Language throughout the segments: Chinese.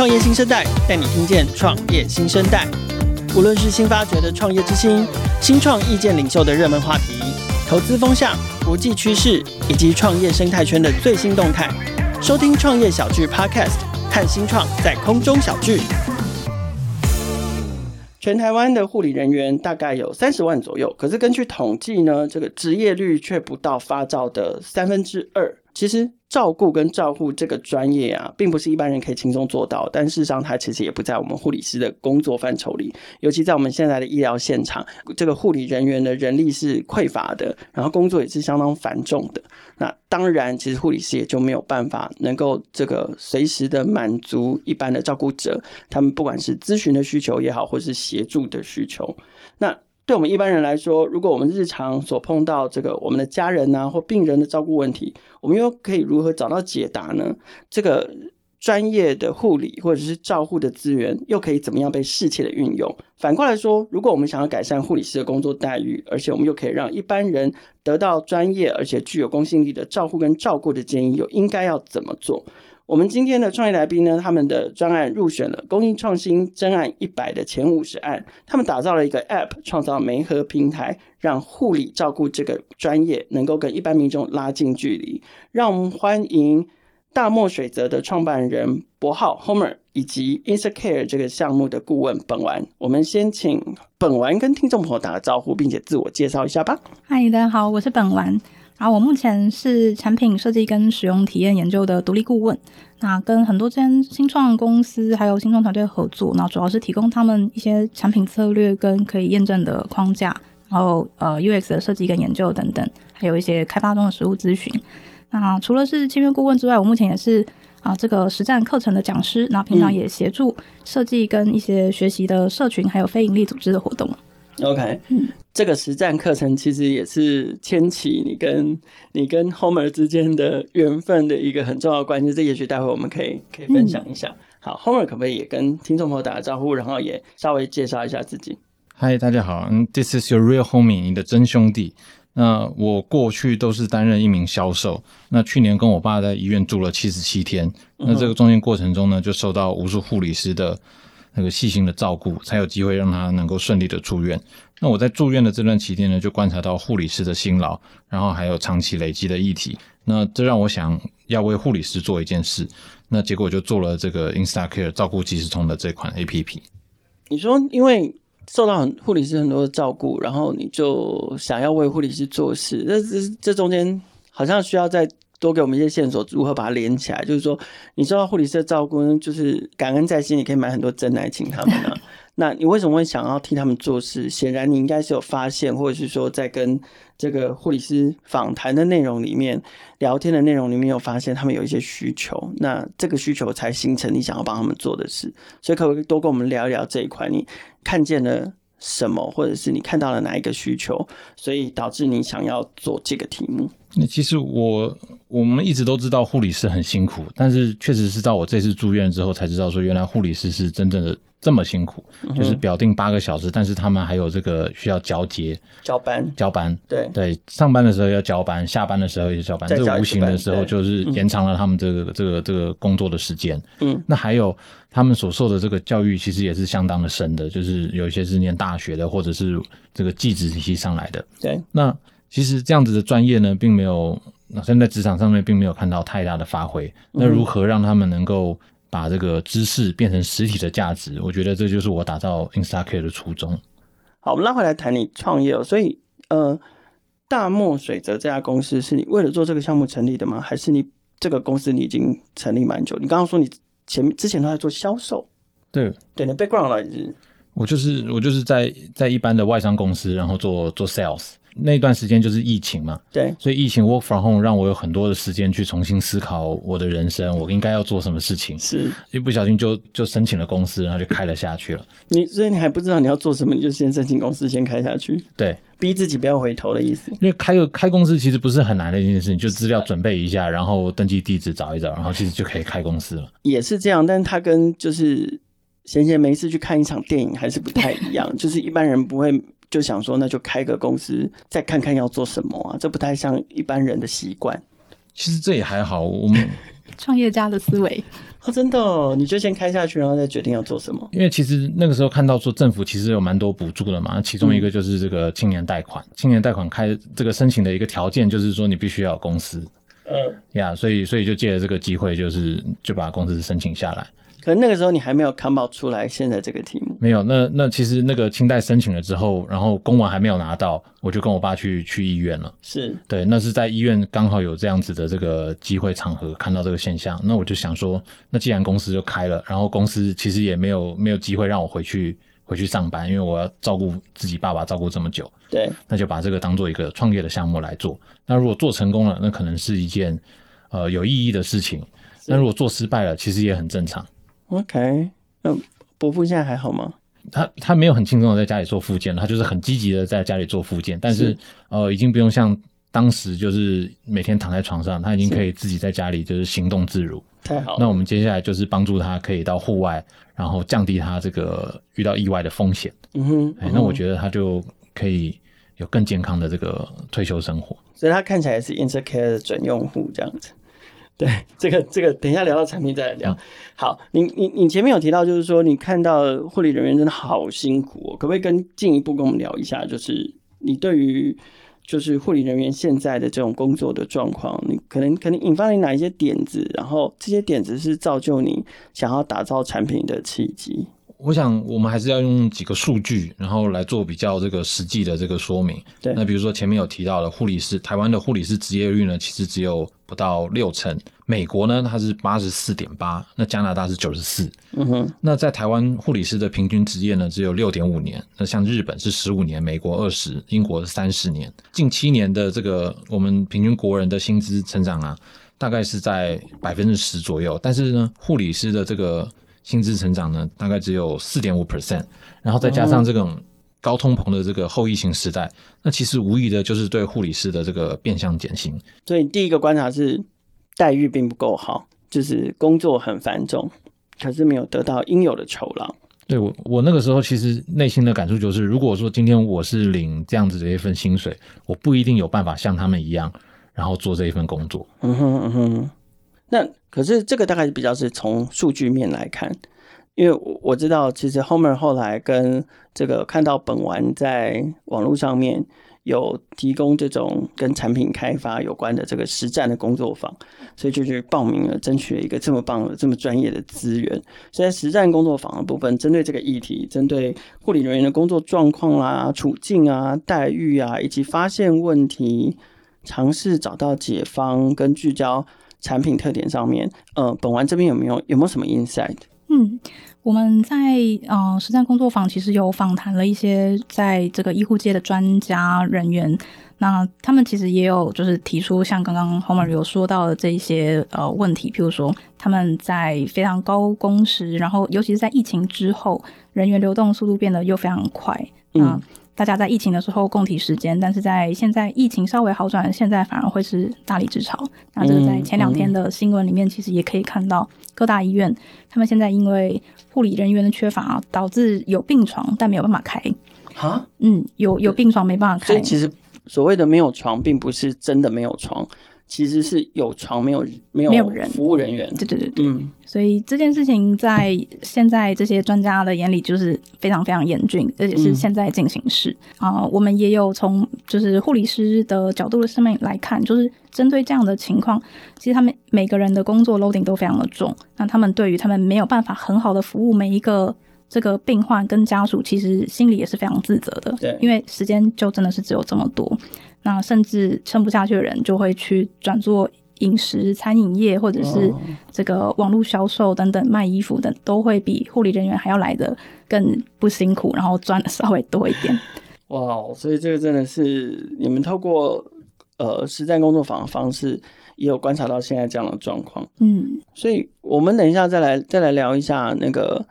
创业新生代带你听见创业新生代，无论是新发掘的创业之星、新创意见领袖的热门话题、投资风向、国际趋势以及创业生态圈的最新动态，收听创业小聚 Podcast，看新创在空中小聚。全台湾的护理人员大概有三十万左右，可是根据统计呢，这个职业率却不到发照的三分之二。其实照顾跟照护这个专业啊，并不是一般人可以轻松做到，但事实上它其实也不在我们护理师的工作范畴里。尤其在我们现在的医疗现场，这个护理人员的人力是匮乏的，然后工作也是相当繁重的。那当然，其实护理师也就没有办法能够这个随时的满足一般的照顾者，他们不管是咨询的需求也好，或是协助的需求，那。对我们一般人来说，如果我们日常所碰到这个我们的家人啊或病人的照顾问题，我们又可以如何找到解答呢？这个专业的护理或者是照护的资源又可以怎么样被适切的运用？反过来说，如果我们想要改善护理师的工作待遇，而且我们又可以让一般人得到专业而且具有公信力的照护跟照顾的建议，又应该要怎么做？我们今天的创业来宾呢，他们的专案入选了公益创新真案一百的前五十案。他们打造了一个 App，创造媒合平台，让护理照顾这个专业能够跟一般民众拉近距离。让我们欢迎大漠水泽的创办人博浩 Homer 以及 InstaCare 这个项目的顾问本丸。我们先请本丸跟听众朋友打个招呼，并且自我介绍一下吧。嗨，大家好，我是本丸。然后我目前是产品设计跟使用体验研究的独立顾问，那跟很多间新创公司还有新创团队合作，那主要是提供他们一些产品策略跟可以验证的框架，然后呃 UX 的设计跟研究等等，还有一些开发中的实务咨询。那除了是签约顾问之外，我目前也是啊、呃、这个实战课程的讲师，那平常也协助设计跟一些学习的社群还有非营利组织的活动。OK，嗯，这个实战课程其实也是牵起你跟你跟 Homer 之间的缘分的一个很重要的关系。这也许待会我们可以可以分享一下。嗯、好，Homer 可不可以也跟听众朋友打个招呼，然后也稍微介绍一下自己？Hi，大家好，嗯，This is your real homie，你的真兄弟。那我过去都是担任一名销售。那去年跟我爸在医院住了七十七天。那这个中间过程中呢，就受到无数护理师的。那个细心的照顾，才有机会让他能够顺利的出院。那我在住院的这段期间呢，就观察到护理师的辛劳，然后还有长期累积的议题。那这让我想要为护理师做一件事。那结果就做了这个 InstaCare 照顾即时通的这款 APP。你说，因为受到很护理师很多的照顾，然后你就想要为护理师做事，那这这中间好像需要再。多给我们一些线索，如何把它连起来？就是说，你受到护理师的照顾，就是感恩在心，你可以买很多珍奶请他们啊。那你为什么会想要替他们做事？显然你应该是有发现，或者是说在跟这个护理师访谈的内容里面、聊天的内容里面有发现他们有一些需求，那这个需求才形成你想要帮他们做的事。所以，可不可以多跟我们聊一聊这一块？你看见了什么，或者是你看到了哪一个需求，所以导致你想要做这个题目？那其实我我们一直都知道护理师很辛苦，但是确实是到我这次住院之后才知道，说原来护理师是真正的这么辛苦，嗯、就是表定八个小时，但是他们还有这个需要交接、交班、交班。对对，上班的时候要交班，下班的时候也交班，这个无形的时候就是延长了他们这个、嗯、这个这个工作的时间。嗯，那还有他们所受的这个教育，其实也是相当的深的，就是有一些是念大学的，或者是这个技职体系上来的。对，那。其实这样子的专业呢，并没有，现在职场上面并没有看到太大的发挥。那如何让他们能够把这个知识变成实体的价值？我觉得这就是我打造 InstaCare 的初衷。好，我们拉回来谈你创业哦。所以，呃，大漠水泽这家公司是你为了做这个项目成立的吗？还是你这个公司你已经成立蛮久？你刚刚说你前之前都在做销售，对对，你 background 来是？我就是我就是在在一般的外商公司，然后做做 sales。那段时间就是疫情嘛，对，所以疫情 work from home 让我有很多的时间去重新思考我的人生，我应该要做什么事情。是，一不小心就就申请了公司，然后就开了下去了。你所以你还不知道你要做什么，你就先申请公司，先开下去。对，逼自己不要回头的意思。因为开个开公司其实不是很难的一件事情，就资料准备一下，然后登记地址找一找，然后其实就可以开公司了。也是这样，但它跟就是闲闲没事去看一场电影还是不太一样，就是一般人不会。就想说，那就开个公司，再看看要做什么啊？这不太像一般人的习惯。其实这也还好，我们 创业家的思维。哦，真的哦，你就先开下去，然后再决定要做什么。因为其实那个时候看到说政府其实有蛮多补助的嘛，其中一个就是这个青年贷款。嗯、青年贷款开这个申请的一个条件就是说你必须要有公司。嗯，呀，所以所以就借着这个机会，就是就把公司申请下来。可能那个时候你还没有 come out 出来，现在这个题目没有。那那其实那个清代申请了之后，然后公文还没有拿到，我就跟我爸去去医院了。是对，那是在医院刚好有这样子的这个机会场合看到这个现象，那我就想说，那既然公司就开了，然后公司其实也没有没有机会让我回去回去上班，因为我要照顾自己爸爸照顾这么久。对，那就把这个当做一个创业的项目来做。那如果做成功了，那可能是一件呃有意义的事情。那如果做失败了，其实也很正常。OK，那伯父现在还好吗？他他没有很轻松的在家里做复健，他就是很积极的在家里做复健，但是，是呃，已经不用像当时就是每天躺在床上，他已经可以自己在家里就是行动自如。太好了。那我们接下来就是帮助他可以到户外，然后降低他这个遇到意外的风险。嗯哼，哎、欸，那我觉得他就可以有更健康的这个退休生活。所以他看起来是 InterCare 的准用户这样子。对，这个这个，等一下聊到产品再来聊。好，你你你前面有提到，就是说你看到护理人员真的好辛苦哦，可不可以跟进一步跟我们聊一下？就是你对于就是护理人员现在的这种工作的状况，你可能可能引发你哪一些点子，然后这些点子是造就你想要打造产品的契机。我想，我们还是要用几个数据，然后来做比较这个实际的这个说明。对，那比如说前面有提到的护理师，台湾的护理师职业率呢，其实只有不到六成。美国呢，它是八十四点八，那加拿大是九十四。嗯哼，那在台湾护理师的平均职业呢，只有六点五年。那像日本是十五年，美国二十，英国是三十年。近七年的这个我们平均国人的薪资成长啊，大概是在百分之十左右。但是呢，护理师的这个薪资成长呢，大概只有四点五 percent，然后再加上这种高通膨的这个后疫情时代，那其实无疑的就是对护理师的这个变相减薪。所以第一个观察是待遇并不够好，就是工作很繁重，可是没有得到应有的酬劳。对，我，我那个时候其实内心的感触就是，如果说今天我是领这样子的一份薪水，我不一定有办法像他们一样，然后做这一份工作。嗯哼嗯哼。那可是这个大概是比较是从数据面来看，因为我我知道其实 Homer 后来跟这个看到本丸在网络上面有提供这种跟产品开发有关的这个实战的工作坊，所以就去报名了，争取了一个这么棒的、这么专业的资源。所以在实战工作坊的部分，针对这个议题，针对护理人员的工作状况啊、处境啊、待遇啊，以及发现问题、尝试找到解方跟聚焦。产品特点上面，呃，本丸这边有没有有没有什么 insight？嗯，我们在呃实战工作坊其实有访谈了一些在这个医护界的专家人员，那他们其实也有就是提出像刚刚 Homer 有说到的这一些呃问题，譬如说他们在非常高工时，然后尤其是在疫情之后，人员流动速度变得又非常快，嗯。大家在疫情的时候共体时间，但是在现在疫情稍微好转，现在反而会是大力之潮。那这个在前两天的新闻里面，其实也可以看到各大医院，他们现在因为护理人员的缺乏啊，导致有病床但没有办法开。哈，嗯，有有病床没办法开。所以其实所谓的没有床，并不是真的没有床。其实是有床没有没有没有人服务人员，对对对对，嗯，所以这件事情在现在这些专家的眼里就是非常非常严峻，而且是现在进行式啊、嗯呃。我们也有从就是护理师的角度的上面来看，就是针对这样的情况，其实他们每个人的工作 loading 都非常的重，那他们对于他们没有办法很好的服务每一个这个病患跟家属，其实心里也是非常自责的，对，因为时间就真的是只有这么多。那甚至撑不下去的人，就会去转做饮食、餐饮业，或者是这个网络销售等等，卖衣服等，都会比护理人员还要来的更不辛苦，然后赚的稍微多一点。哇，所以这个真的是你们透过呃实战工作坊的方式，也有观察到现在这样的状况。嗯，所以我们等一下再来再来聊一下那个，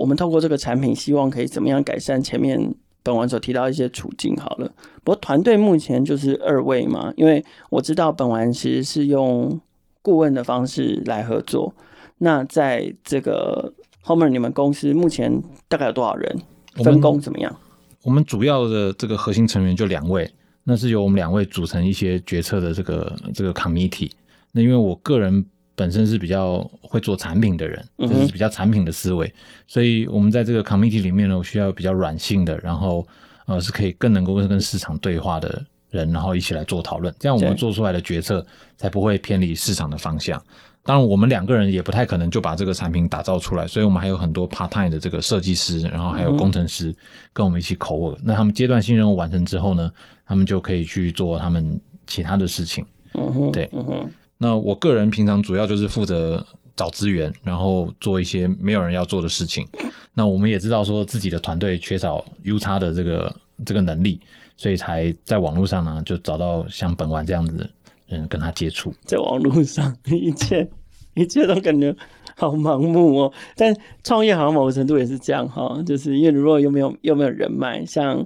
我们透过这个产品，希望可以怎么样改善前面。本丸所提到一些处境好了，不过团队目前就是二位嘛，因为我知道本丸其实是用顾问的方式来合作。那在这个 Homer，你们公司目前大概有多少人？分工怎么样？我们主要的这个核心成员就两位，那是由我们两位组成一些决策的这个这个 committee。那因为我个人本身是比较会做产品的人，就是比较产品的思维，所以我们在这个 committee 里面呢，我需要比较软性的，然后呃是可以更能够跟市场对话的人，然后一起来做讨论，这样我们做出来的决策才不会偏离市场的方向。当然，我们两个人也不太可能就把这个产品打造出来，所以我们还有很多 part time 的这个设计师，然后还有工程师跟我们一起 co-work。那他们阶段性任务完成之后呢，他们就可以去做他们其他的事情。嗯哼，对，嗯哼。那我个人平常主要就是负责找资源，然后做一些没有人要做的事情。那我们也知道说自己的团队缺少 UX 的这个这个能力，所以才在网络上呢就找到像本丸这样子的人跟他接触。在网络上 一切。一切都感觉好盲目哦，但创业好像某个程度也是这样哈，就是因为如果又没有又没有人脉，像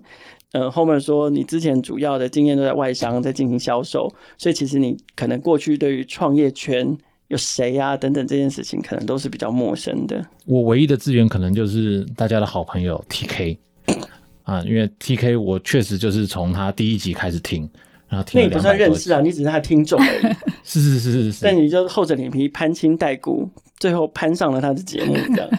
呃后面说你之前主要的经验都在外商在进行销售，所以其实你可能过去对于创业圈有谁呀、啊、等等这件事情，可能都是比较陌生的。我唯一的资源可能就是大家的好朋友 TK 啊，因为 TK 我确实就是从他第一集开始听。那也不算认识啊，你只是他听众而已。是是是是是。但你就厚着脸皮攀亲带故，最后攀上了他的节目，这样。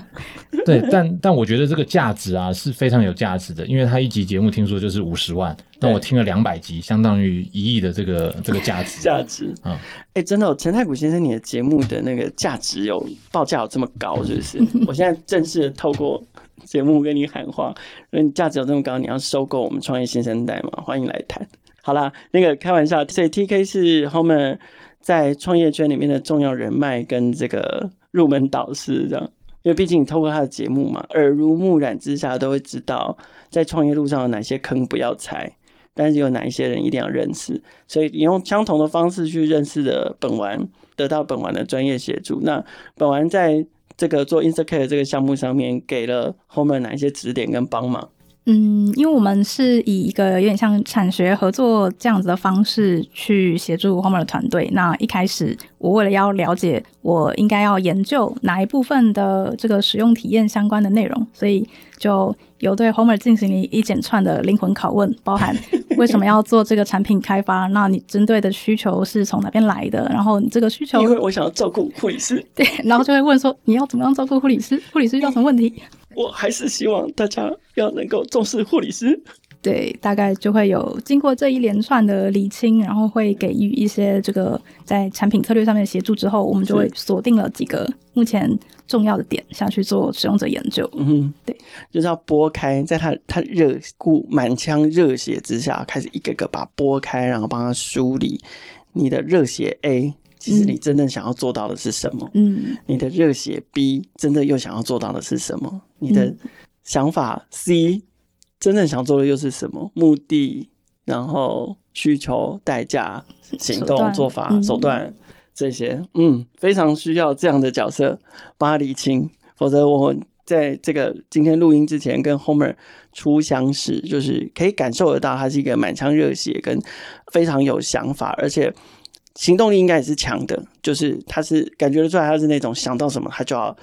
对，但但我觉得这个价值啊是非常有价值的，因为他一集节目听说就是五十万，那我听了两百集，相当于一亿的这个 这个价值。价值啊，哎、嗯欸，真的、哦，陈太古先生，你的节目的那个价值有报价有这么高，是不是？我现在正式的透过节目跟你喊话，因为你价值有这么高，你要收购我们创业新生代嘛？欢迎来谈。好啦，那个开玩笑，所以 TK 是 Homer 在创业圈里面的重要人脉跟这个入门导师，这样，因为毕竟你透过他的节目嘛，耳濡目染之下都会知道，在创业路上有哪些坑不要踩，但是有哪一些人一定要认识，所以你用相同的方式去认识的本丸，得到本丸的专业协助。那本丸在这个做 Instacare 这个项目上面，给了 Homer 哪一些指点跟帮忙？嗯，因为我们是以一个有点像产学合作这样子的方式去协助 Homer 的团队。那一开始，我为了要了解我应该要研究哪一部分的这个使用体验相关的内容，所以就有对 Homer 进行了一整串的灵魂拷问，包含 为什么要做这个产品开发？那你针对的需求是从哪边来的？然后你这个需求，因为我想要照顾护理师，对，然后就会问说你要怎么样照顾护理师？护理师遇到什么问题？我还是希望大家要能够重视护理师。对，大概就会有经过这一连串的厘清，然后会给予一些这个在产品策略上面的协助之后，我们就会锁定了几个目前重要的点下去做使用者研究。嗯哼，对，就是要拨开，在他他热顾满腔热血之下，开始一个个把它拨开，然后帮他梳理你的热血 A。其实你真正想要做到的是什么？嗯，你的热血 B 真的又想要做到的是什么？你的想法 C 真正想做的又是什么？目的，然后需求、代价、行动、做法、手段这些，嗯，非常需要这样的角色帮他理清。否则，我在这个今天录音之前跟 Homer 初相识，就是可以感受得到他是一个满腔热血跟非常有想法，而且。行动力应该也是强的，就是他是感觉得出来，他是那种想到什么他就要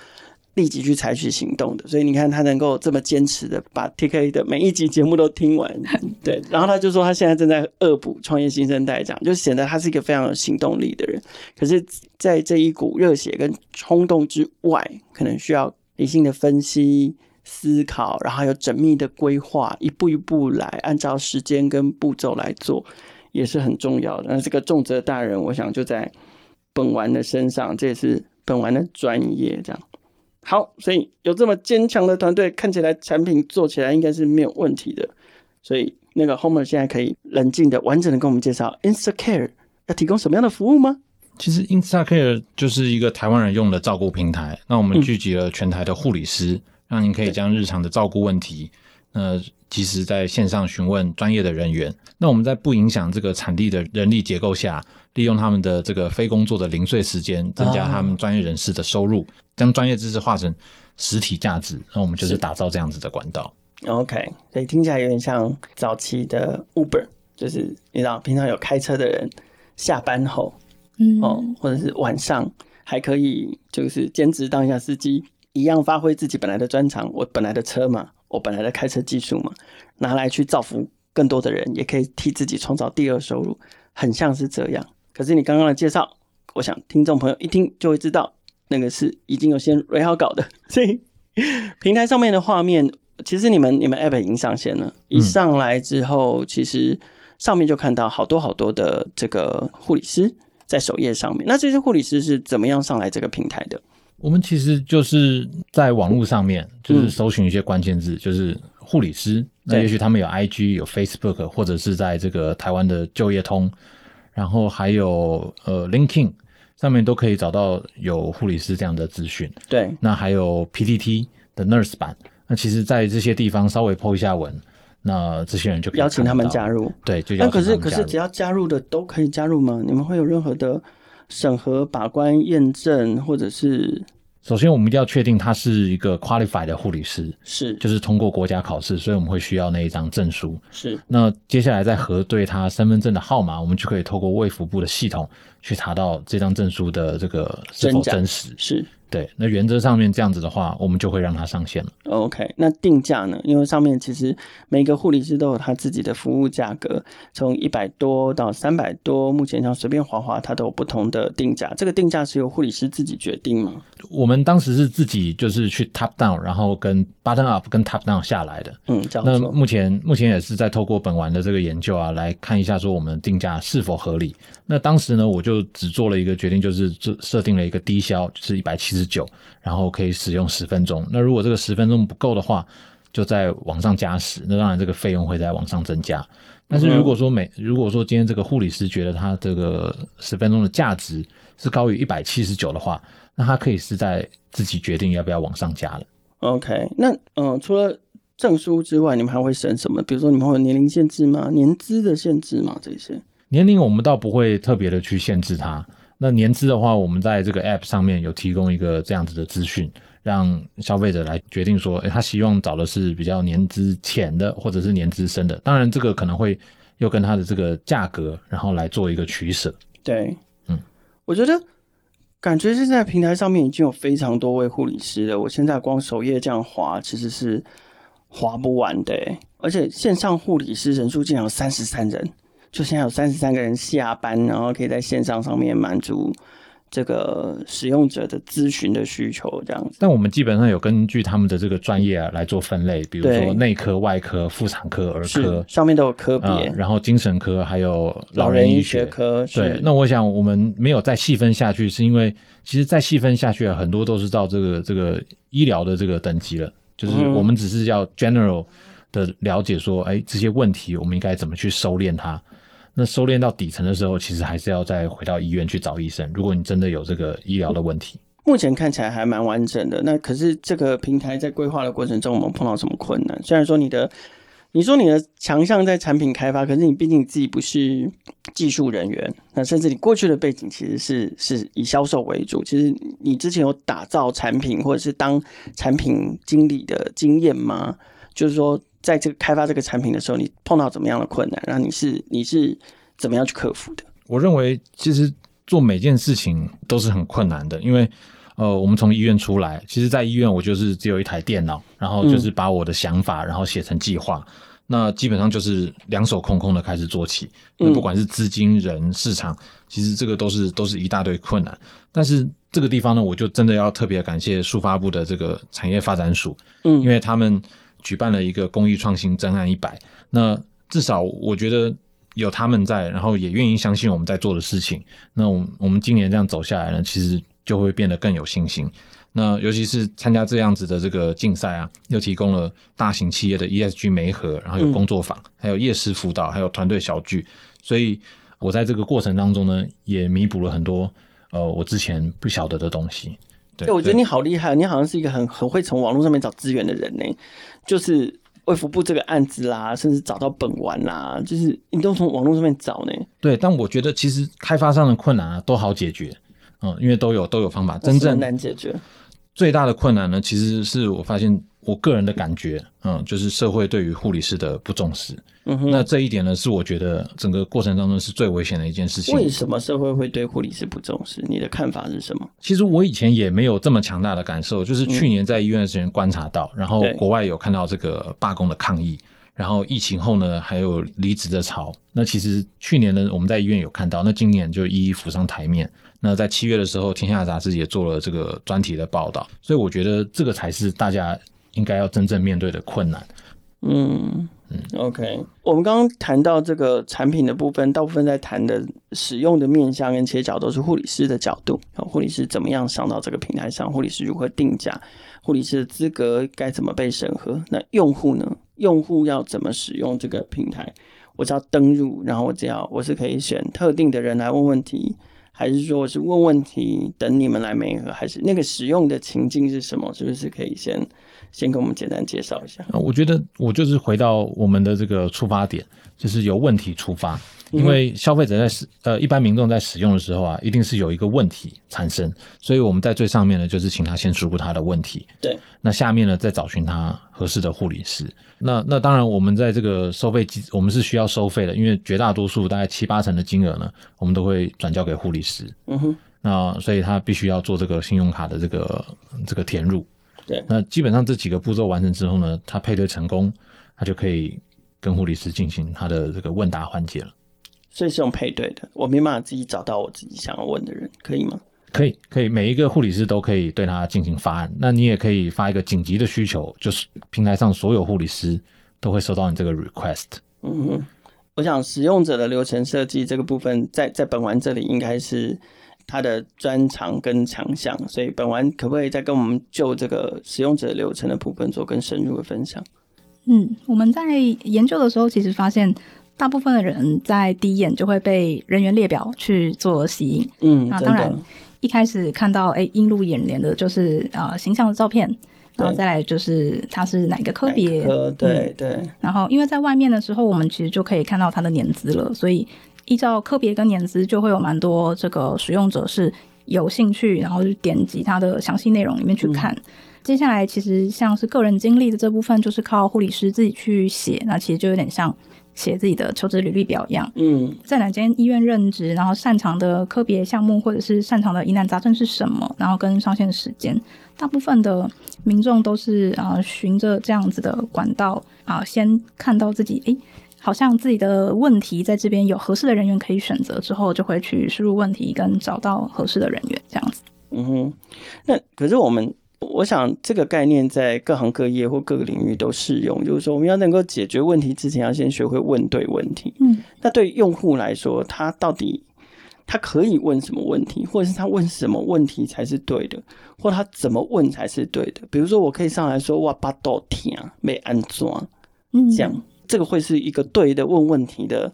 立即去采取行动的。所以你看他能够这么坚持的把 TK 的每一集节目都听完，对。然后他就说他现在正在恶补创业新生代，这样就显得他是一个非常有行动力的人。可是，在这一股热血跟冲动之外，可能需要理性的分析、思考，然后有缜密的规划，一步一步来，按照时间跟步骤来做。也是很重要的。那这个重责大人，我想就在本丸的身上，这也是本丸的专业。这样好，所以有这么坚强的团队，看起来产品做起来应该是没有问题的。所以那个 Homer 现在可以冷静的、完整的跟我们介绍 Instacare 要提供什么样的服务吗？其实 Instacare 就是一个台湾人用的照顾平台。那我们聚集了全台的护理师，嗯、让您可以将日常的照顾问题，呃。其实在线上询问专业的人员，那我们在不影响这个产地的人力结构下，利用他们的这个非工作的零碎时间，增加他们专业人士的收入，将专业知识化成实体价值。那我们就是打造这样子的管道。OK，所以听起来有点像早期的 Uber，就是你知道，平常有开车的人下班后，嗯，哦，或者是晚上还可以就是兼职当一下司机，一样发挥自己本来的专长。我本来的车嘛。我本来的开车技术嘛，拿来去造福更多的人，也可以替自己创造第二收入，很像是这样。可是你刚刚的介绍我想听众朋友一听就会知道，那个是已经有先蕊好稿的。所以平台上面的画面，其实你们你们 App 已经上线了，一上来之后，其实上面就看到好多好多的这个护理师在首页上面。那这些护理师是怎么样上来这个平台的？我们其实就是在网络上面，就是搜寻一些关键字，就是护理师。那也许他们有 IG、有 Facebook，或者是在这个台湾的就业通，然后还有呃 LinkedIn 上面都可以找到有护理师这样的资讯。对，那还有 PTT 的 Nurse 版。那其实，在这些地方稍微 po 一下文，那这些人就可以邀请他们加入。对，就邀请他们加入。那可是可是，只要加入的都可以加入吗？你们会有任何的？审核、把关、验证，或者是首先，我们一定要确定他是一个 qualified 的护理师，是就是通过国家考试，所以我们会需要那一张证书。是那接下来再核对他身份证的号码，我们就可以透过卫福部的系统去查到这张证书的这个是否真实。是。对，那原则上面这样子的话，我们就会让它上线了。OK，那定价呢？因为上面其实每个护理师都有他自己的服务价格，从一百多到三百多，目前像随便滑滑，它都有不同的定价。这个定价是由护理师自己决定吗？我们当时是自己就是去 top down，然后跟 bottom up 跟 top down 下来的。嗯，那目前目前也是在透过本丸的这个研究啊，来看一下说我们定价是否合理。那当时呢，我就只做了一个决定，就是设设定了一个低消，就是一百七十九，然后可以使用十分钟。那如果这个十分钟不够的话，就再往上加十。那当然这个费用会在往上增加。但是如果说每如果说今天这个护理师觉得他这个十分钟的价值是高于一百七十九的话，那他可以是在自己决定要不要往上加了。OK，那嗯、呃，除了证书之外，你们还会审什么？比如说你们会有年龄限制吗？年资的限制吗？这些？年龄我们倒不会特别的去限制它。那年资的话，我们在这个 App 上面有提供一个这样子的资讯，让消费者来决定说，诶，他希望找的是比较年资浅的，或者是年资深的。当然，这个可能会又跟他的这个价格，然后来做一个取舍。对，嗯，我觉得感觉现在平台上面已经有非常多位护理师了。我现在光首页这样滑，其实是滑不完的。而且线上护理师人数竟然有三十三人。就现在有三十三个人下班，然后可以在线上上面满足这个使用者的咨询的需求，这样子。但我们基本上有根据他们的这个专业啊来做分类，比如说内科、外科、妇产科、儿科，上面都有科别、嗯。然后精神科还有老人医学科。对，那我想我们没有再细分下去，是因为其实再细分下去啊，很多都是到这个这个医疗的这个等级了，就是我们只是要 general 的了解说，哎，这些问题我们应该怎么去收敛它。那收敛到底层的时候，其实还是要再回到医院去找医生。如果你真的有这个医疗的问题，目前看起来还蛮完整的。那可是这个平台在规划的过程中，我们碰到什么困难？虽然说你的，你说你的强项在产品开发，可是你毕竟你自己不是技术人员，那甚至你过去的背景其实是是以销售为主。其实你之前有打造产品或者是当产品经理的经验吗？就是说。在这个开发这个产品的时候，你碰到怎么样的困难？然后你是你是怎么样去克服的？我认为其实做每件事情都是很困难的，因为呃，我们从医院出来，其实，在医院我就是只有一台电脑，然后就是把我的想法，然后写成计划，嗯、那基本上就是两手空空的开始做起。那不管是资金、人、市场，其实这个都是都是一大堆困难。但是这个地方呢，我就真的要特别感谢数发部的这个产业发展署，嗯，因为他们。举办了一个公益创新专案一百，那至少我觉得有他们在，然后也愿意相信我们在做的事情。那我们我们今年这样走下来呢，其实就会变得更有信心。那尤其是参加这样子的这个竞赛啊，又提供了大型企业的 ESG 媒合，然后有工作坊，嗯、还有夜市辅导，还有团队小聚。所以我在这个过程当中呢，也弥补了很多呃我之前不晓得的东西。对，对，我觉得你好厉害，你好像是一个很很会从网络上面找资源的人呢。就是卫福部这个案子啦，甚至找到本丸啦，就是你都从网络上面找呢。对，但我觉得其实开发商的困难啊都好解决，嗯，因为都有都有方法。真正难解决，最大的困难呢，其实是我发现。我个人的感觉，嗯，就是社会对于护理师的不重视。嗯哼，那这一点呢，是我觉得整个过程当中是最危险的一件事情。为什么社会会对护理师不重视？你的看法是什么？其实我以前也没有这么强大的感受，就是去年在医院的时间观察到，嗯、然后国外有看到这个罢工的抗议。然后疫情后呢，还有离职的潮。那其实去年呢，我们在医院有看到，那今年就一一浮上台面。那在七月的时候，《天下杂志》也做了这个专题的报道。所以我觉得这个才是大家应该要真正面对的困难。嗯嗯，OK。我们刚刚谈到这个产品的部分，大部分在谈的使用的面向跟切角都是护理师的角度。护理师怎么样上到这个平台上？护理师如何定价？护理师的资格该怎么被审核？那用户呢？用户要怎么使用这个平台？我只要登入，然后我只要我是可以选特定的人来问问题，还是说我是问问题等你们来媒合？还是那个使用的情境是什么？是不是可以先先给我们简单介绍一下？我觉得我就是回到我们的这个出发点，就是由问题出发。因为消费者在使呃，一般民众在使用的时候啊，一定是有一个问题产生，所以我们在最上面呢，就是请他先输入他的问题。对，那下面呢，再找寻他合适的护理师。那那当然，我们在这个收费机，我们是需要收费的，因为绝大多数大概七八成的金额呢，我们都会转交给护理师。嗯哼，那所以他必须要做这个信用卡的这个这个填入。对，那基本上这几个步骤完成之后呢，他配对成功，他就可以跟护理师进行他的这个问答环节了。所以是用配对的，我没办法自己找到我自己想要问的人，可以吗？可以，可以，每一个护理师都可以对他进行发案。那你也可以发一个紧急的需求，就是平台上所有护理师都会收到你这个 request。嗯哼，我想使用者的流程设计这个部分在，在在本丸这里应该是他的专长跟强项，所以本丸可不可以再跟我们就这个使用者流程的部分做更深入的分享？嗯，我们在研究的时候，其实发现。大部分的人在第一眼就会被人员列表去做吸引，嗯，那当然一开始看到哎，映入眼帘的就是啊、呃、形象的照片，然后再来就是他是哪个科别，科对对、嗯。然后因为在外面的时候，我们其实就可以看到他的年资了，所以依照科别跟年资，就会有蛮多这个使用者是有兴趣，然后就点击他的详细内容里面去看。嗯、接下来其实像是个人经历的这部分，就是靠护理师自己去写，那其实就有点像。写自己的求职履历表一样，嗯，在哪间医院任职，然后擅长的科别项目或者是擅长的疑难杂症是什么，然后跟上线时间，大部分的民众都是啊，循着这样子的管道啊，先看到自己，诶，好像自己的问题在这边有合适的人员可以选择，之后就会去输入问题跟找到合适的人员这样子。嗯哼，那可是我们。我想这个概念在各行各业或各个领域都适用，就是说我们要能够解决问题之前，要先学会问对问题。嗯，那对用户来说，他到底他可以问什么问题，或者是他问什么问题才是对的，或他怎么问才是对的？比如说，我可以上来说：“哇，巴豆天啊，没安装。”嗯，这样这个会是一个对的问问题的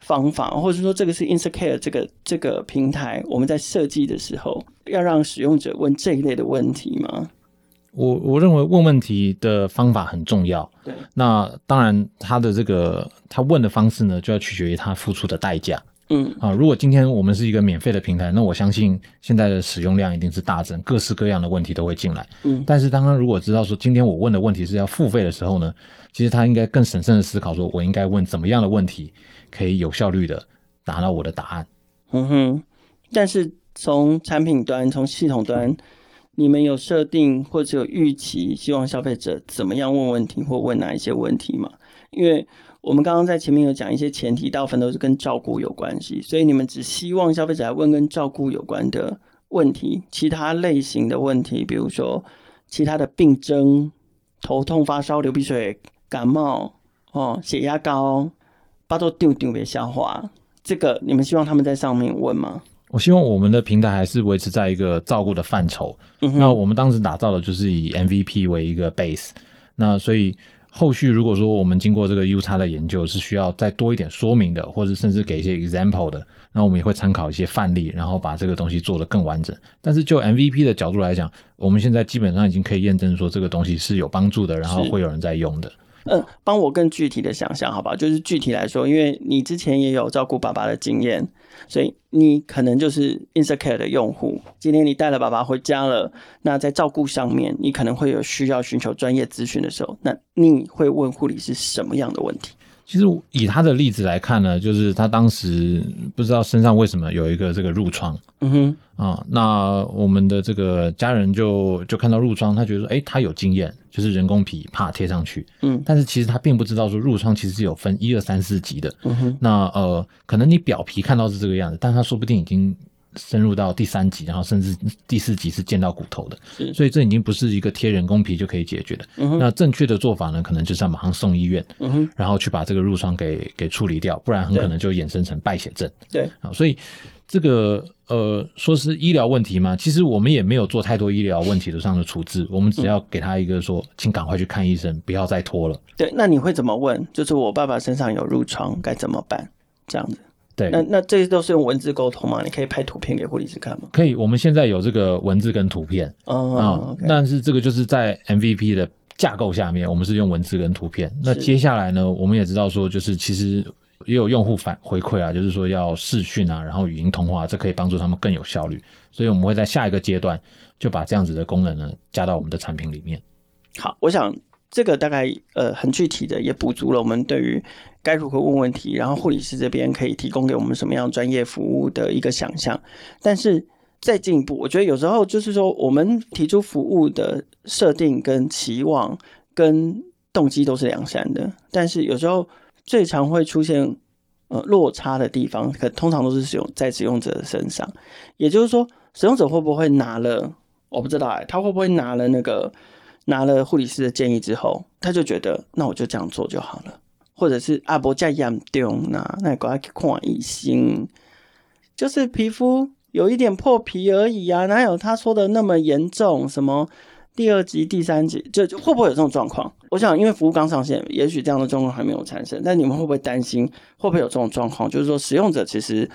方法，或者说这个是 InstaCare 这个这个平台，我们在设计的时候要让使用者问这一类的问题吗？我我认为问问题的方法很重要。对，那当然他的这个他问的方式呢，就要取决于他付出的代价。嗯啊，如果今天我们是一个免费的平台，那我相信现在的使用量一定是大增，各式各样的问题都会进来。嗯，但是当他如果知道说今天我问的问题是要付费的时候呢，其实他应该更审慎的思考，说我应该问怎么样的问题可以有效率的达到我的答案。嗯哼，但是从产品端，从系统端。你们有设定或者有预期，希望消费者怎么样问问题或问哪一些问题吗？因为我们刚刚在前面有讲一些前提，大部分都是跟照顾有关系，所以你们只希望消费者来问跟照顾有关的问题，其他类型的问题，比如说其他的病症、头痛、发烧、流鼻水、感冒、哦，血压高、巴肚丢丢别消化，这个你们希望他们在上面问吗？我希望我们的平台还是维持在一个照顾的范畴。嗯。那我们当时打造的就是以 MVP 为一个 base。那所以后续如果说我们经过这个 UX 的研究是需要再多一点说明的，或者甚至给一些 example 的，那我们也会参考一些范例，然后把这个东西做得更完整。但是就 MVP 的角度来讲，我们现在基本上已经可以验证说这个东西是有帮助的，然后会有人在用的。嗯，帮我更具体的想象，好吧？就是具体来说，因为你之前也有照顾爸爸的经验，所以你可能就是 Insecure 的用户。今天你带了爸爸回家了，那在照顾上面，你可能会有需要寻求专业咨询的时候，那你会问护理是什么样的问题？其实以他的例子来看呢，就是他当时不知道身上为什么有一个这个褥疮，嗯哼，啊，那我们的这个家人就就看到褥疮，他觉得说，哎，他有经验，就是人工皮怕贴上去，嗯，但是其实他并不知道说褥疮其实是有分一二三四级的，嗯哼，那呃，可能你表皮看到是这个样子，但他说不定已经。深入到第三级，然后甚至第四级是见到骨头的，所以这已经不是一个贴人工皮就可以解决的。嗯、那正确的做法呢，可能就是要马上送医院，嗯、然后去把这个褥疮给给处理掉，不然很可能就衍生成败血症。对啊，所以这个呃，说是医疗问题嘛，其实我们也没有做太多医疗问题的上的处置，我们只要给他一个说，请赶快去看医生，不要再拖了。对，那你会怎么问？就是我爸爸身上有褥疮，该怎么办？这样子。对，那那这些都是用文字沟通吗？你可以拍图片给护理师看吗？可以，我们现在有这个文字跟图片哦，啊、okay，但是这个就是在 MVP 的架构下面，我们是用文字跟图片。那接下来呢，我们也知道说，就是其实也有用户反回馈啊，就是说要视讯啊，然后语音通话，这可以帮助他们更有效率。所以我们会在下一个阶段就把这样子的功能呢加到我们的产品里面。好，我想。这个大概呃很具体的也补足了我们对于该如何问问题，然后护理师这边可以提供给我们什么样专业服务的一个想象。但是再进一步，我觉得有时候就是说我们提出服务的设定跟期望跟动机都是良善的，但是有时候最常会出现呃落差的地方，可通常都是使用在使用者的身上。也就是说，使用者会不会拿了我不知道哎，他会不会拿了那个。拿了护理师的建议之后，他就觉得那我就这样做就好了，或者是阿伯加严重那那赶快去看医生，就是皮肤有一点破皮而已啊，哪有他说的那么严重？什么第二级、第三级，就会不会有这种状况？我想，因为服务刚上线，也许这样的状况还没有产生，但你们会不会担心会不会有这种状况？就是说，使用者其实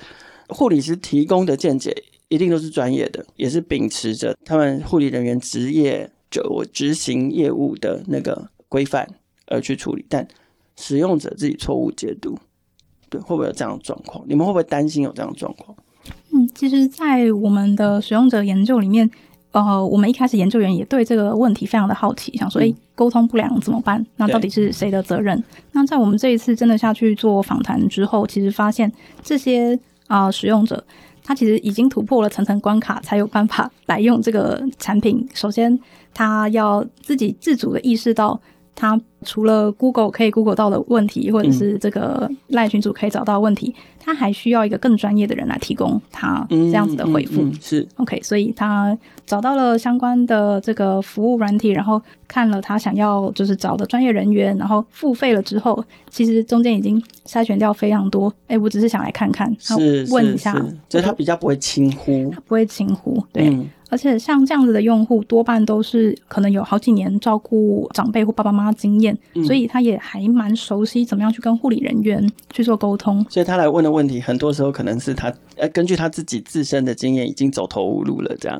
护理师提供的见解一定都是专业的，也是秉持着他们护理人员职业。就我执行业务的那个规范而去处理，但使用者自己错误解读，对，会不会有这样的状况？你们会不会担心有这样的状况？嗯，其实，在我们的使用者研究里面，呃，我们一开始研究员也对这个问题非常的好奇，想说，沟通不良怎么办？那到底是谁的责任？那在我们这一次真的下去做访谈之后，其实发现这些啊、呃、使用者。他其实已经突破了层层关卡，才有办法来用这个产品。首先，他要自己自主的意识到，他除了 Google 可以 Google 到的问题，或者是这个赖群主可以找到问题。嗯他还需要一个更专业的人来提供他这样子的回复。是 OK，所以他找到了相关的这个服务软体，然后看了他想要就是找的专业人员，然后付费了之后，其实中间已经筛选掉非常多。哎、欸，我只是想来看看，是问一下，就是他比较不会轻忽，他不会轻忽，对。嗯而且像这样子的用户，多半都是可能有好几年照顾长辈或爸爸妈妈经验，嗯，所以他也还蛮熟悉怎么样去跟护理人员去做沟通。所以他来问的问题，很多时候可能是他呃根据他自己自身的经验，已经走投无路了，这样，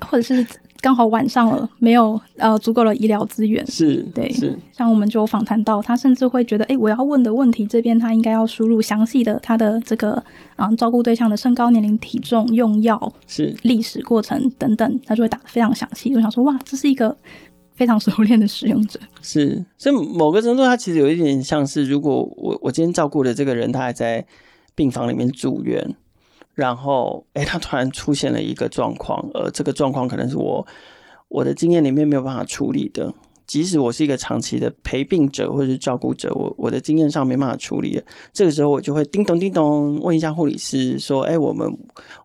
或者是。刚好晚上了，没有呃足够的医疗资源，是对，是像我们就访谈到，他甚至会觉得，哎、欸，我要问的问题这边他应该要输入详细的他的这个啊、嗯、照顾对象的身高、年龄、体重、用药是历史过程等等，他就会打得非常详细。我想说，哇，这是一个非常熟练的使用者，是，所以某个程度，他其实有一点像是，如果我我今天照顾的这个人，他还在病房里面住院。然后，哎，他突然出现了一个状况，而这个状况可能是我我的经验里面没有办法处理的。即使我是一个长期的陪病者或者是照顾者，我我的经验上没办法处理。这个时候，我就会叮咚叮咚问一下护理师，说：“哎，我们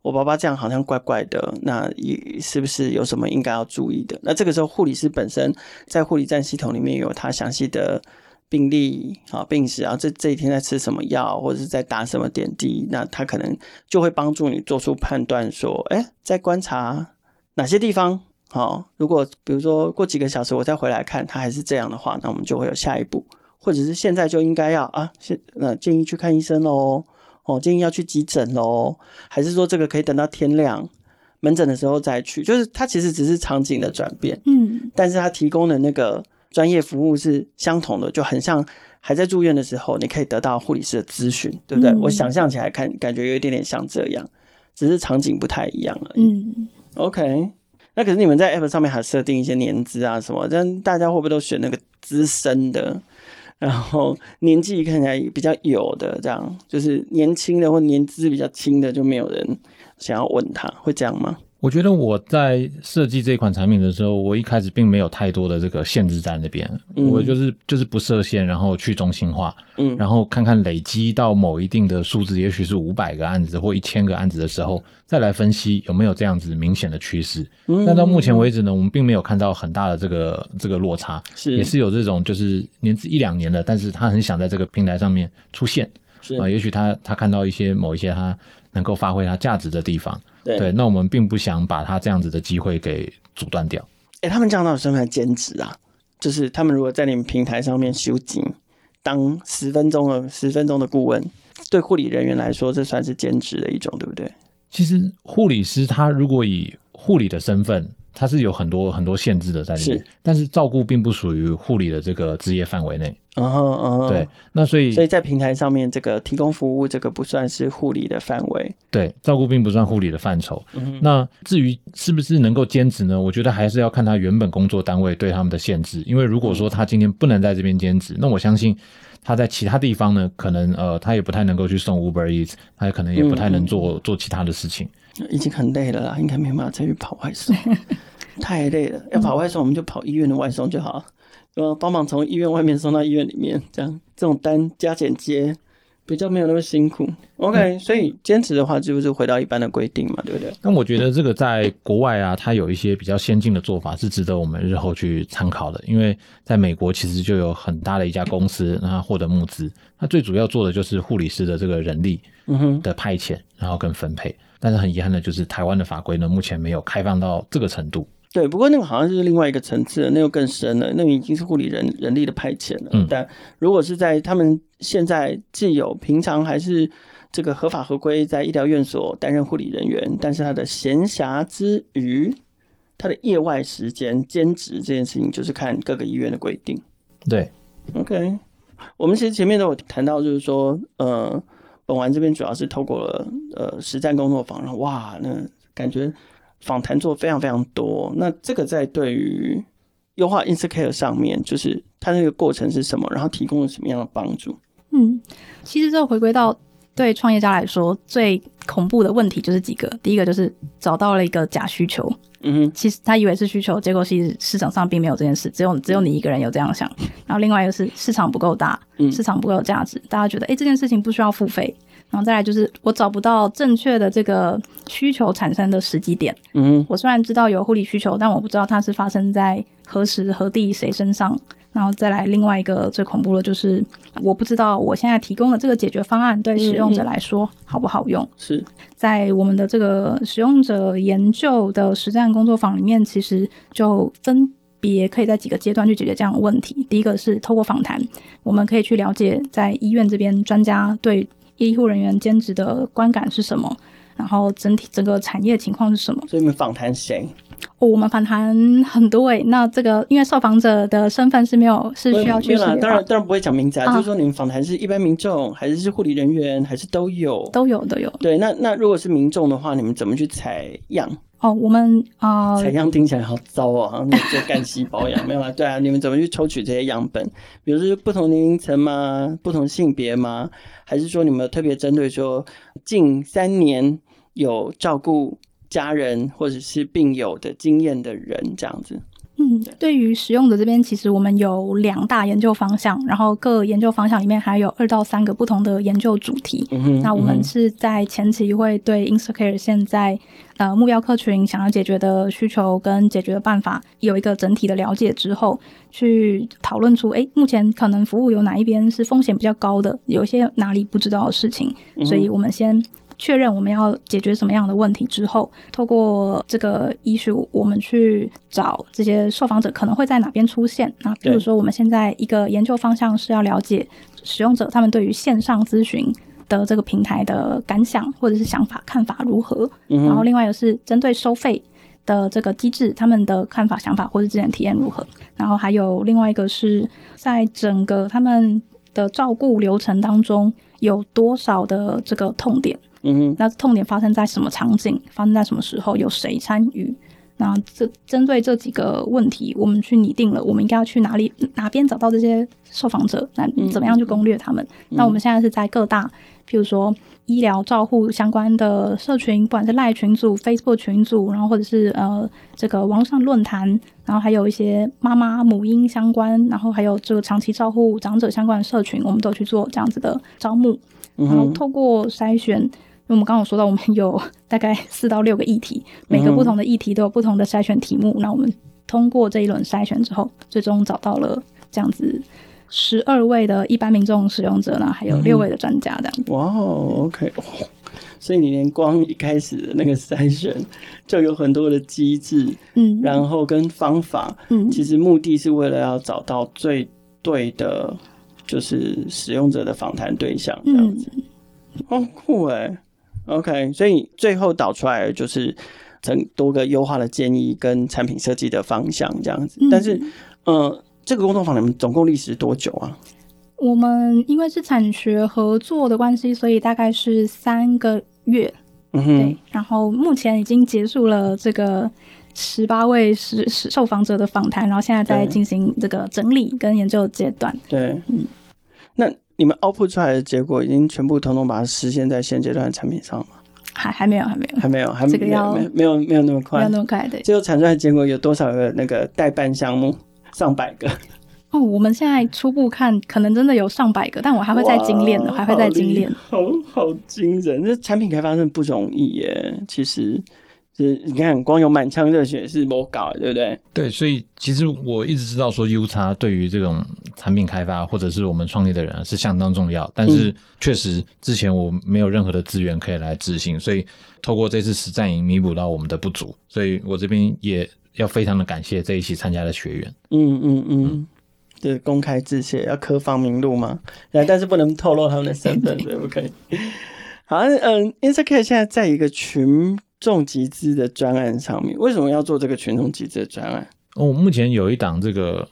我爸爸这样好像怪怪的，那也是不是有什么应该要注意的？”那这个时候，护理师本身在护理站系统里面有他详细的。病例啊，病史啊，这这一天在吃什么药，或者是在打什么点滴，那他可能就会帮助你做出判断，说，哎，在观察哪些地方，好，如果比如说过几个小时我再回来看，他还是这样的话，那我们就会有下一步，或者是现在就应该要啊，现那建议去看医生喽，哦，建议要去急诊喽，还是说这个可以等到天亮门诊的时候再去，就是它其实只是场景的转变，嗯，但是它提供的那个。专业服务是相同的，就很像还在住院的时候，你可以得到护理师的咨询，对不对？嗯、我想象起来看，感觉有一点点像这样，只是场景不太一样而已。嗯，OK。那可是你们在 App 上面还设定一些年资啊什么？但大家会不会都选那个资深的？然后年纪看起来比较有的这样，就是年轻的或年资比较轻的就没有人想要问他，会这样吗？我觉得我在设计这款产品的时候，我一开始并没有太多的这个限制在那边，嗯、我就是就是不设限，然后去中心化，嗯，然后看看累积到某一定的数字，也许是五百个案子或一千个案子的时候，再来分析有没有这样子明显的趋势。嗯，但到目前为止呢，我们并没有看到很大的这个这个落差，是也是有这种就是年资一两年的，但是他很想在这个平台上面出现，是啊，也许他他看到一些某一些他能够发挥他价值的地方。对，对，那我们并不想把他这样子的机会给阻断掉。哎、欸，他们这样到底算不算兼职啊？就是他们如果在你们平台上面修景，当十分钟的十分钟的顾问，对护理人员来说，这算是兼职的一种，对不对？其实护理师他如果以护理的身份。他是有很多很多限制的在里面，是，但是照顾并不属于护理的这个职业范围内。嗯嗯嗯，对，那所以所以在平台上面，这个提供服务，这个不算是护理的范围。对，照顾并不算护理的范畴。嗯，那至于是不是能够兼职呢？我觉得还是要看他原本工作单位对他们的限制。因为如果说他今天不能在这边兼职，那我相信他在其他地方呢，可能呃，他也不太能够去送 Uber Eats，他也可能也不太能做、嗯、做其他的事情。已经很累了啦，应该没办法再去跑外送，太累了。要跑外送，我们就跑医院的外送就好了，呃，帮忙从医院外面送到医院里面，这样这种单加减接比较没有那么辛苦。OK，嗯，所以坚持的话，就是回到一般的规定嘛，对不对？那我觉得这个在国外啊，它有一些比较先进的做法，是值得我们日后去参考的。因为在美国，其实就有很大的一家公司，让它获得募资，它最主要做的就是护理师的这个人力的派遣，然后跟分配。但是很遗憾的就是，台湾的法规呢，目前没有开放到这个程度。对，不过那个好像是另外一个层次，那个更深了，那个已经是护理人人力的派遣了。嗯，但如果是在他们现在既有平常还是这个合法合规在医疗院所担任护理人员，但是他的闲暇之余，他的业外时间兼职这件事情，就是看各个医院的规定。对，OK，我们其实前面都有谈到，就是说，呃。本丸这边主要是透过了呃实战工作坊，然后哇，那感觉访谈做非常非常多。那这个在对于优化 InstaCare 上面，就是它那个过程是什么，然后提供了什么样的帮助？嗯，其实这回归到对创业家来说最恐怖的问题就是几个，第一个就是找到了一个假需求。嗯，其实他以为是需求，结果其实市场上并没有这件事，只有只有你一个人有这样想。然后另外一个是市场不够大，市场不够有价值，大家觉得哎这件事情不需要付费。然后再来就是我找不到正确的这个需求产生的时机点。嗯，我虽然知道有护理需求，但我不知道它是发生在何时何地谁身上。然后再来另外一个最恐怖的就是，我不知道我现在提供的这个解决方案对使用者来说好不好用。是在我们的这个使用者研究的实战工作坊里面，其实就分别可以在几个阶段去解决这样的问题。第一个是透过访谈，我们可以去了解在医院这边专家对医护人员兼职的观感是什么，然后整体整个产业情况是什么。所以你们访谈谁？哦、我们访谈很多位，那这个因为受访者的身份是没有是需要去说，当然当然不会讲名字啊，啊就是说你们访谈是一般民众，还是是护理人员，还是都有？都有都有。对，那那如果是民众的话，你们怎么去采样？哦，我们啊，采、样听起来好糟啊，做干细胞养，没有啊？对啊，你们怎么去抽取这些样本？比如说不同年龄层吗？不同性别吗？还是说你们特别针对说近三年有照顾？家人或者是病友的经验的人这样子，嗯，对于使用者这边，其实我们有两大研究方向，然后各研究方向里面还有二到三个不同的研究主题。嗯，那我们是在前期会对 Instacare 现在呃目标客群想要解决的需求跟解决的办法有一个整体的了解之后，去讨论出，诶，目前可能服务有哪一边是风险比较高的，有一些哪里不知道的事情，嗯、所以我们先。确认我们要解决什么样的问题之后，透过这个 issue，我们去找这些受访者可能会在哪边出现。那比如说，我们现在一个研究方向是要了解使用者他们对于线上咨询的这个平台的感想或者是想法看法如何。嗯。然后另外一个是针对收费的这个机制，他们的看法想法或者之前体验如何。然后还有另外一个是在整个他们的照顾流程当中有多少的这个痛点。嗯哼，那痛点发生在什么场景？发生在什么时候？有谁参与？那这针对这几个问题，我们去拟定了，我们应该要去哪里哪边找到这些受访者，那怎么样去攻略他们？嗯、那我们现在是在各大，譬如说医疗照护相关的社群，不管是赖群组、Facebook 群组，然后或者是呃这个网络上论坛，然后还有一些妈妈母婴相关，然后还有这个长期照护长者相关的社群，我们都去做这样子的招募，然后透过筛选。因为我们刚刚有说到，我们有 大概四到六个议题，每个不同的议题都有不同的筛选题目。那、嗯、我们通过这一轮筛选之后，最终找到了这样子十二位的一般民众使用者呢，还有六位的专家这样子。哇、哦，OK，所以你连光一开始的那个筛选就有很多的机制，嗯，然后跟方法，嗯，其实目的是为了要找到最对的，就是使用者的访谈对象这样子。好、嗯哦、酷哎！OK，所以最后导出来就是很多个优化的建议跟产品设计的方向这样子。嗯、但是，呃，这个工作坊你们总共历时多久啊？我们因为是产学合作的关系，所以大概是三个月。嗯哼。对，然后目前已经结束了这个十八位是受访者的访谈，然后现在在进行这个整理跟研究阶段。对，嗯，那。你们 output 出来的结果已经全部统统把它实现在现阶段的产品上吗？还还没有，还没有，还没有，还没有，这个要没有没有那么快，没有那么快。对，最后产出来的结果有多少个那个代办项目？上百个哦。我们现在初步看，可能真的有上百个，但我还会再精炼的，还会再精炼。好好惊人！这产品开发真的不容易耶，其实。是，你看，光有满腔热血是不搞，对不对？对，所以其实我一直知道说，UX 对于这种产品开发或者是我们创业的人是相当重要。但是确实之前我没有任何的资源可以来执行，所以透过这次实战营弥补到我们的不足。所以我这边也要非常的感谢这一期参加的学员。嗯嗯嗯，对，公开致谢，要刻芳名录吗？但是不能透露他们的身份，对不可以？好，嗯，InstaCare 现在在一个群。众集资的专案上面，为什么要做这个群众集资的专案？哦，目前有一档这个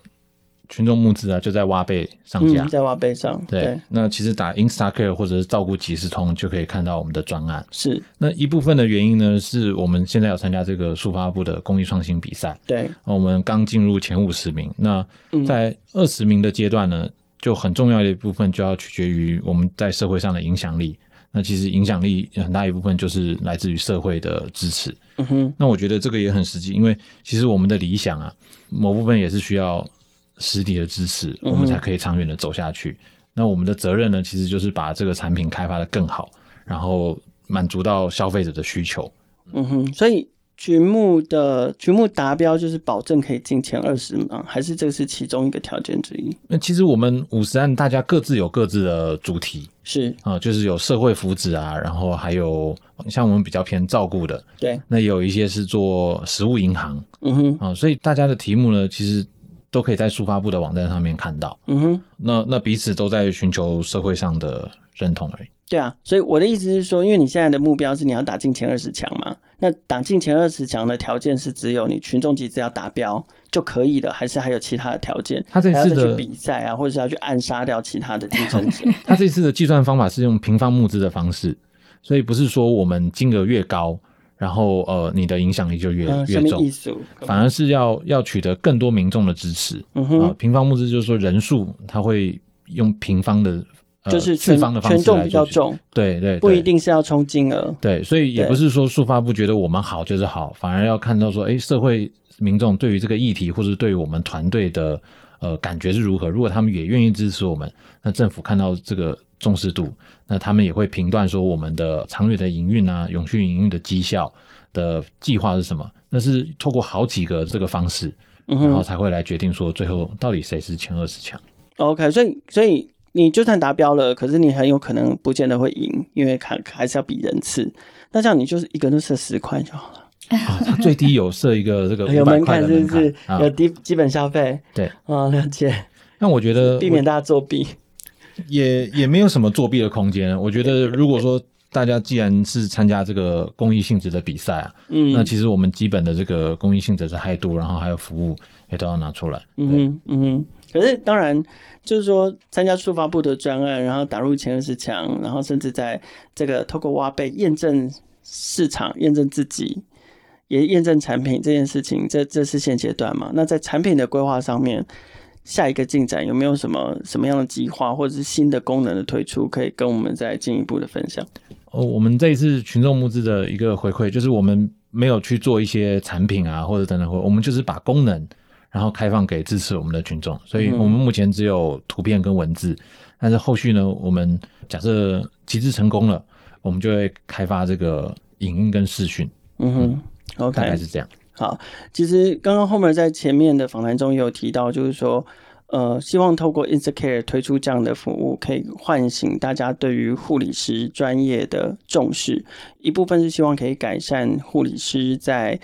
群众募资啊，就在挖贝上架，嗯、在挖贝上对。对，那其实打 Instacare 或者是照顾即时通就可以看到我们的专案。是，那一部分的原因呢，是我们现在有参加这个数发部的公益创新比赛。对，我们刚进入前五十名。那在二十名的阶段呢，就很重要的一部分就要取决于我们在社会上的影响力。那其实影响力很大一部分就是来自于社会的支持。嗯哼，那我觉得这个也很实际，因为其实我们的理想啊，某部分也是需要实体的支持，我们才可以长远的走下去。那我们的责任呢，其实就是把这个产品开发的更好，然后满足到消费者的需求。嗯哼，所以。群目的群目达标就是保证可以进前二十吗？还是这个是其中一个条件之一？那其实我们五十案大家各自有各自的主题，是。啊，就是有社会福祉啊，然后还有像我们比较偏照顾的，对，那有一些是做食物银行，嗯哼。啊，所以大家的题目呢，其实都可以在数发部的网站上面看到，嗯哼，那那彼此都在寻求社会上的认同而已。对啊，所以我的意思是说，因为你现在的目标是你要打进前二十强嘛，那打进前二十强的条件是只有你群众集资要达标就可以了，还是还有其他的条件？他这次的比赛啊，或者是要去暗杀掉其他的竞争者？他这次的计算方法是用平方募资的方式，所以不是说我们金额越高，然后呃你的影响力就越、嗯、越重，反而是要要取得更多民众的支持。嗯哼、呃，平方募资就是说人数他会用平方的。就是全权重比较重，对对，对，不一定是要冲金额，对，所以也不是说数发部觉得我们好就是好，反而要看到说，哎，社会民众对于这个议题或者对于我们团队的呃感觉是如何。如果他们也愿意支持我们，那政府看到这个重视度，那他们也会评断说我们的长远的营运啊、永续营运的绩效的计划是什么。那是透过好几个这个方式，然后才会来决定说最后到底谁是前二十强。OK，所以所以。你就算达标了，可是你很有可能不见得会赢，因为看还是要比人次。那这样你就是一个人设十块就好了。啊，它最低有设一个这个有门槛，是不是？有低基本消费。对，啊，了解。那我觉得避免大家作弊，也也没有什么作弊的空间。我觉得如果说大家既然是参加这个公益性质的比赛啊，嗯，那其实我们基本的这个公益性质的态度，然后还有服务也都要拿出来。嗯嗯。可是当然，就是说参加数发部的专案，然后打入前二十强，然后甚至在这个透过挖贝验证市场、验证自己、也验证产品这件事情，这这是现阶段嘛？那在产品的规划上面，下一个进展有没有什么什么样的计划，或者是新的功能的推出，可以跟我们再进一步的分享？哦，我们这一次群众募资的一个回馈，就是我们没有去做一些产品啊，或者等等，或我们就是把功能然后开放给支持我们的群众，所以我们目前只有图片跟文字，嗯、但是后续呢，我们假设集资成功了，我们就会开发这个影音跟视讯。嗯哼，OK，大概是这样。好，其实刚刚 Homer 在前面的访谈中有提到，就是说，呃，希望透过 InstaCare 推出这样的服务，可以唤醒大家对于护理师专业的重视。一部分是希望可以改善护理师在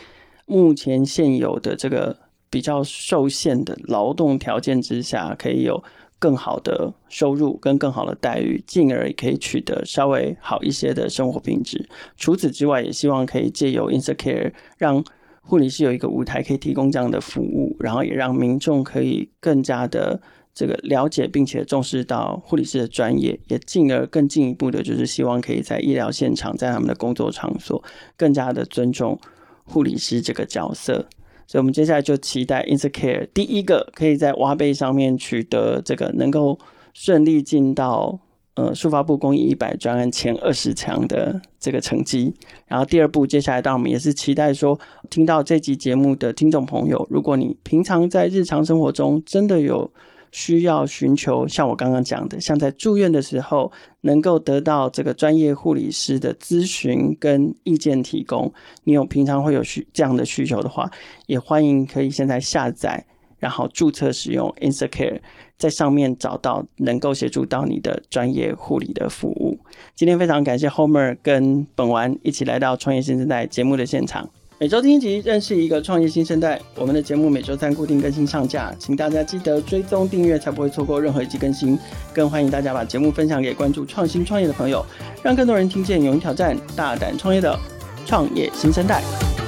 目前现有的这个比较受限的劳动条件之下，可以有更好的收入跟更好的待遇，进而也可以取得稍微好一些的生活品质。除此之外，也希望可以借由 InstaCare 让护理师有一个舞台可以提供这样的服务，然后也让民众可以更加的这个了解，并且重视到护理师的专业，也进而更进一步的，就是希望可以在医疗现场，在他们的工作场所，更加的尊重护理师这个角色。所以，我们接下来就期待 InstaCare 第一个可以在挖贝上面取得这个能够顺利进到。呃，数发部公益一百专案前二十强的这个成绩，然后第二步，接下来，当我们也是期待说，听到这集节目的听众朋友，如果你平常在日常生活中真的有需要寻求，像我刚刚讲的，像在住院的时候，能够得到这个专业护理师的咨询跟意见提供，你有平常会有需这样的需求的话，也欢迎可以现在下载。然后注册使用 InstaCare，在上面找到能够协助到你的专业护理的服务。今天非常感谢 Homer 跟本丸一起来到创业新生代节目的现场。每周听一集，认识一个创业新生代。我们的节目每周三固定更新上架，请大家记得追踪订阅，才不会错过任何一集更新。更欢迎大家把节目分享给关注创新创业的朋友，让更多人听见勇于挑战、大胆创业的创业新生代。